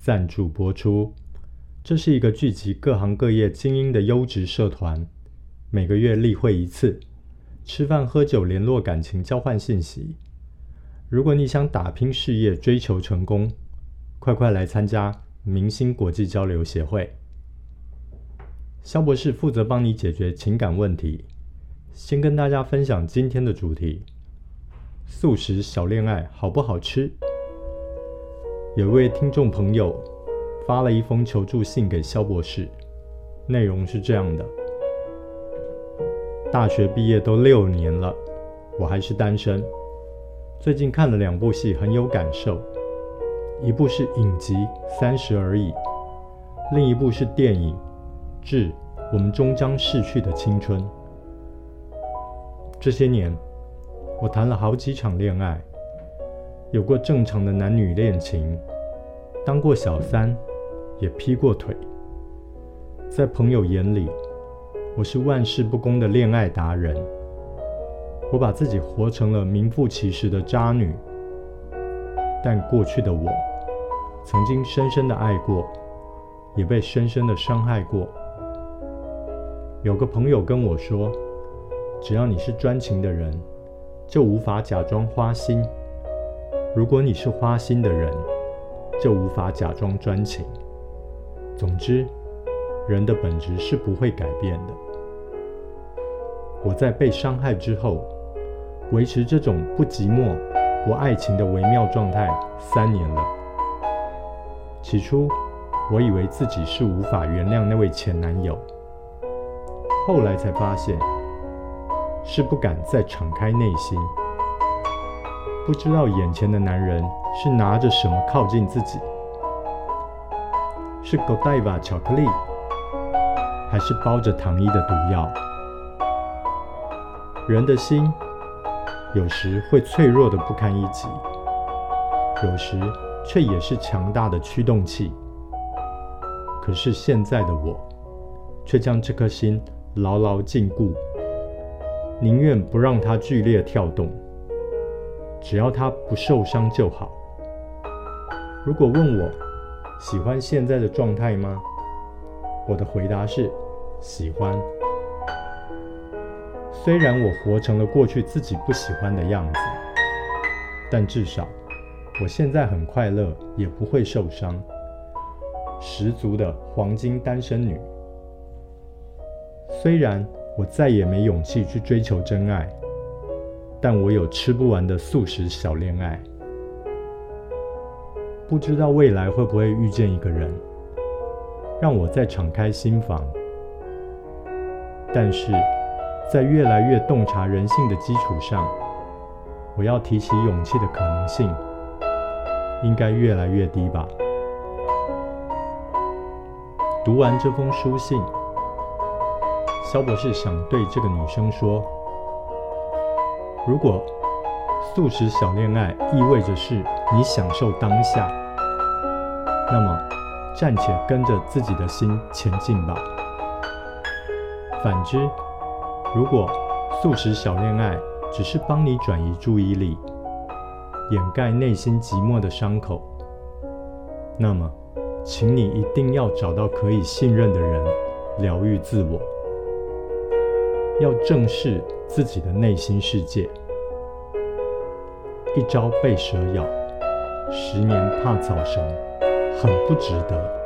赞助播出。这是一个聚集各行各业精英的优质社团，每个月例会一次，吃饭喝酒，联络感情，交换信息。如果你想打拼事业，追求成功，快快来参加明星国际交流协会。肖博士负责帮你解决情感问题。先跟大家分享今天的主题：素食小恋爱好不好吃？有位听众朋友发了一封求助信给萧博士，内容是这样的：大学毕业都六年了，我还是单身。最近看了两部戏，很有感受。一部是影集《三十而已》，另一部是电影《致我们终将逝去的青春》。这些年，我谈了好几场恋爱。有过正常的男女恋情，当过小三，也劈过腿。在朋友眼里，我是万事不公的恋爱达人。我把自己活成了名副其实的渣女。但过去的我，曾经深深的爱过，也被深深的伤害过。有个朋友跟我说，只要你是专情的人，就无法假装花心。如果你是花心的人，就无法假装专情。总之，人的本质是不会改变的。我在被伤害之后，维持这种不寂寞、不爱情的微妙状态三年了。起初，我以为自己是无法原谅那位前男友，后来才发现，是不敢再敞开内心。不知道眼前的男人是拿着什么靠近自己，是 Godiva 巧克力，还是包着糖衣的毒药？人的心有时会脆弱的不堪一击，有时却也是强大的驱动器。可是现在的我，却将这颗心牢牢禁锢，宁愿不让它剧烈跳动。只要他不受伤就好。如果问我喜欢现在的状态吗？我的回答是喜欢。虽然我活成了过去自己不喜欢的样子，但至少我现在很快乐，也不会受伤。十足的黄金单身女。虽然我再也没勇气去追求真爱。但我有吃不完的素食小恋爱，不知道未来会不会遇见一个人，让我再敞开心房。但是，在越来越洞察人性的基础上，我要提起勇气的可能性，应该越来越低吧。读完这封书信，肖博士想对这个女生说。如果素食小恋爱意味着是你享受当下，那么暂且跟着自己的心前进吧。反之，如果素食小恋爱只是帮你转移注意力，掩盖内心寂寞的伤口，那么，请你一定要找到可以信任的人，疗愈自我。要正视自己的内心世界。一朝被蛇咬，十年怕草绳，很不值得。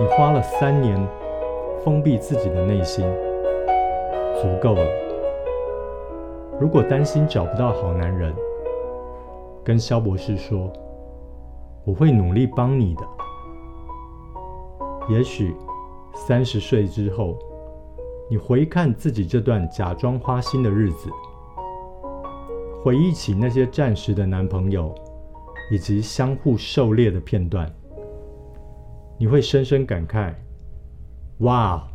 你花了三年封闭自己的内心，足够了。如果担心找不到好男人，跟萧博士说，我会努力帮你的。也许三十岁之后，你回看自己这段假装花心的日子，回忆起那些暂时的男朋友以及相互狩猎的片段。你会深深感慨：“哇，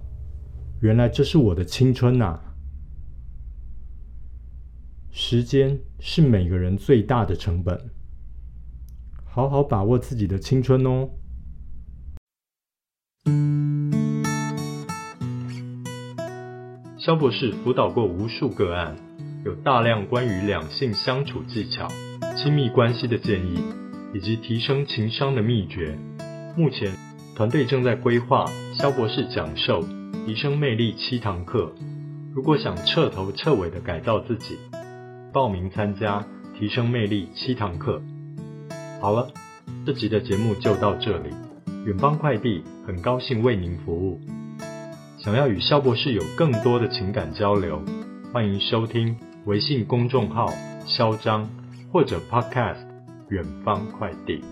原来这是我的青春呐！”时间是每个人最大的成本，好好把握自己的青春哦。肖博士辅导过无数个案，有大量关于两性相处技巧、亲密关系的建议，以及提升情商的秘诀。目前，团队正在规划肖博士讲授提升魅力七堂课，如果想彻头彻尾的改造自己，报名参加提升魅力七堂课。好了，这集的节目就到这里。远方快递很高兴为您服务。想要与肖博士有更多的情感交流，欢迎收听微信公众号“肖张”或者 Podcast“ 远方快递”。